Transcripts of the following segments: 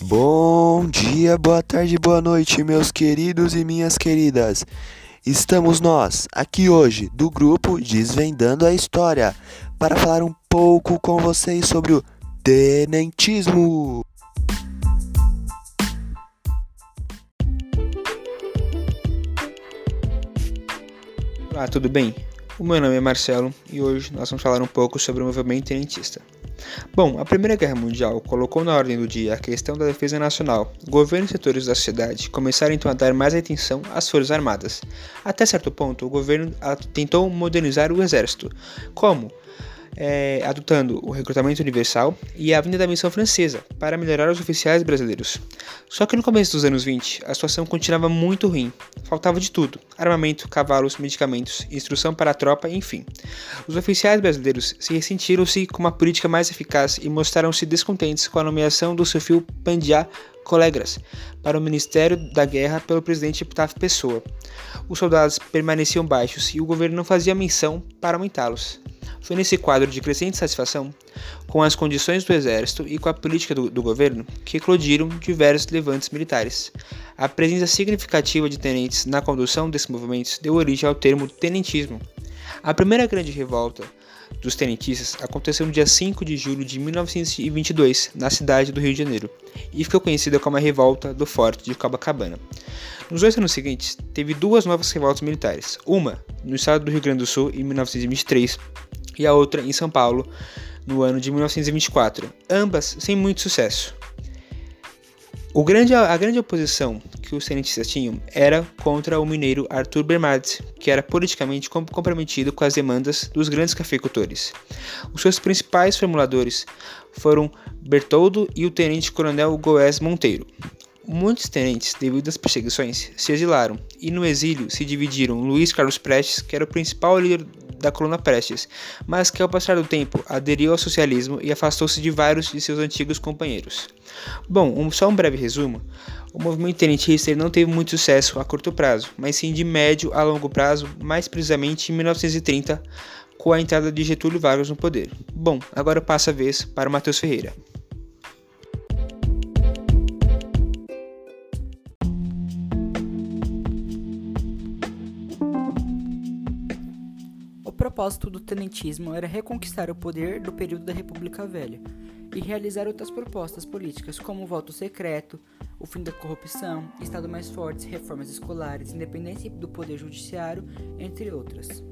Bom dia, boa tarde, boa noite, meus queridos e minhas queridas. Estamos nós, aqui hoje, do grupo Desvendando a História, para falar um pouco com vocês sobre o tenentismo. Olá, tudo bem? O meu nome é Marcelo e hoje nós vamos falar um pouco sobre o movimento tenentista. Bom, a Primeira Guerra Mundial colocou na ordem do dia a questão da defesa nacional. Governo e setores da sociedade começaram então a dar mais atenção às Forças Armadas. Até certo ponto, o governo tentou modernizar o exército. Como? É, adotando o recrutamento universal e a vinda da missão francesa para melhorar os oficiais brasileiros. Só que no começo dos anos 20, a situação continuava muito ruim. Faltava de tudo: armamento, cavalos, medicamentos, instrução para a tropa, enfim. Os oficiais brasileiros se ressentiram-se com uma política mais eficaz e mostraram-se descontentes com a nomeação do Sofio Pandiá Colegras para o Ministério da Guerra pelo presidente Epitáfio Pessoa. Os soldados permaneciam baixos e o governo não fazia menção para aumentá-los. Foi nesse quadro de crescente satisfação com as condições do exército e com a política do, do governo que eclodiram diversos levantes militares. A presença significativa de tenentes na condução desses movimentos deu origem ao termo tenentismo. A primeira grande revolta dos tenentistas aconteceu no dia 5 de julho de 1922, na cidade do Rio de Janeiro, e ficou conhecida como a Revolta do Forte de Copacabana. Nos dois anos seguintes, teve duas novas revoltas militares, uma no estado do Rio Grande do Sul em 1923 e a outra em São Paulo no ano de 1924, ambas sem muito sucesso. Grande, a grande oposição que os tenentistas tinham era contra o mineiro Arthur Bernardes, que era politicamente comprometido com as demandas dos grandes cafeicultores. Os seus principais formuladores foram Bertoldo e o tenente-coronel Goés Monteiro. Muitos tenentes, devido às perseguições, se exilaram, e no exílio se dividiram Luiz Carlos Prestes, que era o principal líder da coluna Prestes, mas que ao passar do tempo aderiu ao socialismo e afastou-se de vários de seus antigos companheiros. Bom, um, só um breve resumo. O movimento tenentista não teve muito sucesso a curto prazo, mas sim de médio a longo prazo, mais precisamente em 1930, com a entrada de Getúlio Vargas no poder. Bom, agora passa a vez para Matheus Ferreira. Propósito do tenentismo era reconquistar o poder do período da República Velha e realizar outras propostas políticas, como o voto secreto, o fim da corrupção, Estado mais forte, reformas escolares, independência do poder judiciário, entre outras.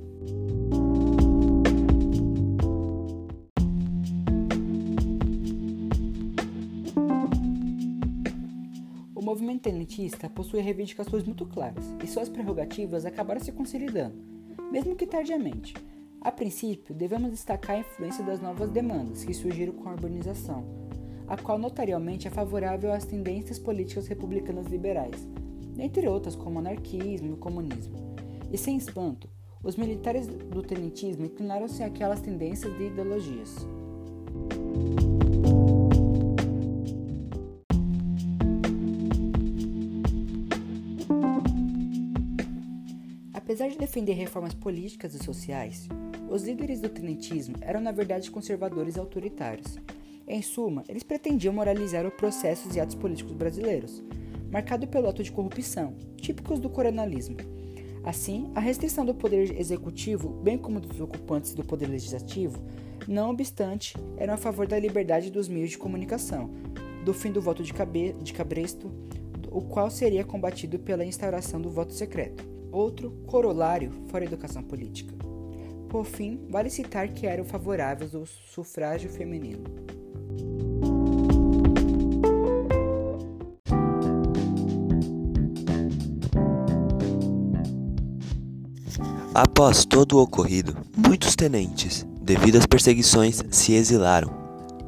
O movimento tenentista possui reivindicações muito claras e suas prerrogativas acabaram se consolidando mesmo que tardiamente. A princípio, devemos destacar a influência das novas demandas que surgiram com a urbanização, a qual notarialmente é favorável às tendências políticas republicanas liberais, dentre outras como anarquismo e comunismo. E sem espanto, os militares do tenentismo inclinaram-se àquelas tendências de ideologias. Apesar de defender reformas políticas e sociais, os líderes do tenentismo eram na verdade conservadores e autoritários. Em suma, eles pretendiam moralizar os processos e atos políticos brasileiros, marcado pelo ato de corrupção, típicos do coronelismo. Assim, a restrição do poder executivo, bem como dos ocupantes do poder legislativo, não obstante, eram a favor da liberdade dos meios de comunicação, do fim do voto de, cabe de cabresto, o qual seria combatido pela instauração do voto secreto. Outro corolário fora a educação política. Por fim, vale citar que eram favoráveis ao sufrágio feminino. Após todo o ocorrido, muitos tenentes, devido às perseguições, se exilaram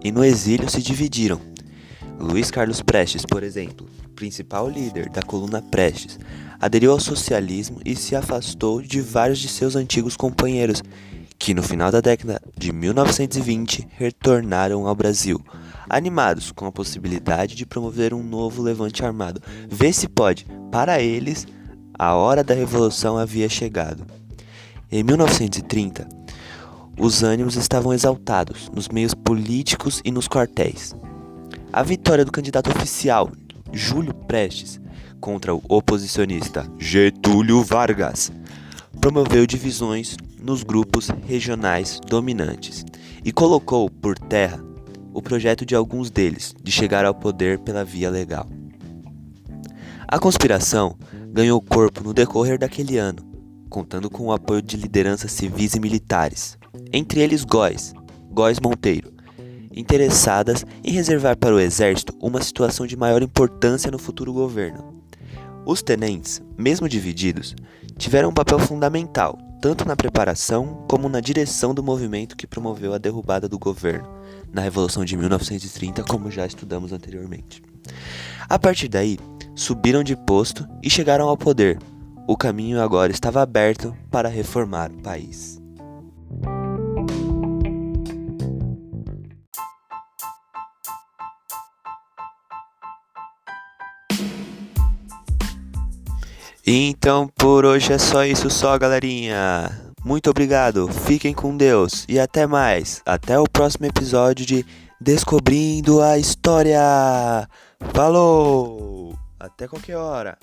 e no exílio se dividiram. Luiz Carlos Prestes, por exemplo, principal líder da coluna Prestes, aderiu ao socialismo e se afastou de vários de seus antigos companheiros, que no final da década de 1920 retornaram ao Brasil, animados com a possibilidade de promover um novo levante armado. Vê se pode, para eles, a hora da revolução havia chegado. Em 1930, os ânimos estavam exaltados nos meios políticos e nos quartéis. A vitória do candidato oficial, Júlio Prestes, contra o oposicionista Getúlio Vargas, promoveu divisões nos grupos regionais dominantes e colocou por terra o projeto de alguns deles de chegar ao poder pela via legal. A conspiração ganhou corpo no decorrer daquele ano, contando com o apoio de lideranças civis e militares, entre eles Góes, Góes Monteiro, interessadas em reservar para o exército uma situação de maior importância no futuro governo. Os tenentes, mesmo divididos, tiveram um papel fundamental tanto na preparação como na direção do movimento que promoveu a derrubada do governo na Revolução de 1930, como já estudamos anteriormente. A partir daí, subiram de posto e chegaram ao poder. O caminho agora estava aberto para reformar o país. Então por hoje é só isso só, galerinha. Muito obrigado, fiquem com Deus e até mais. Até o próximo episódio de Descobrindo a História. Falou! Até qualquer hora.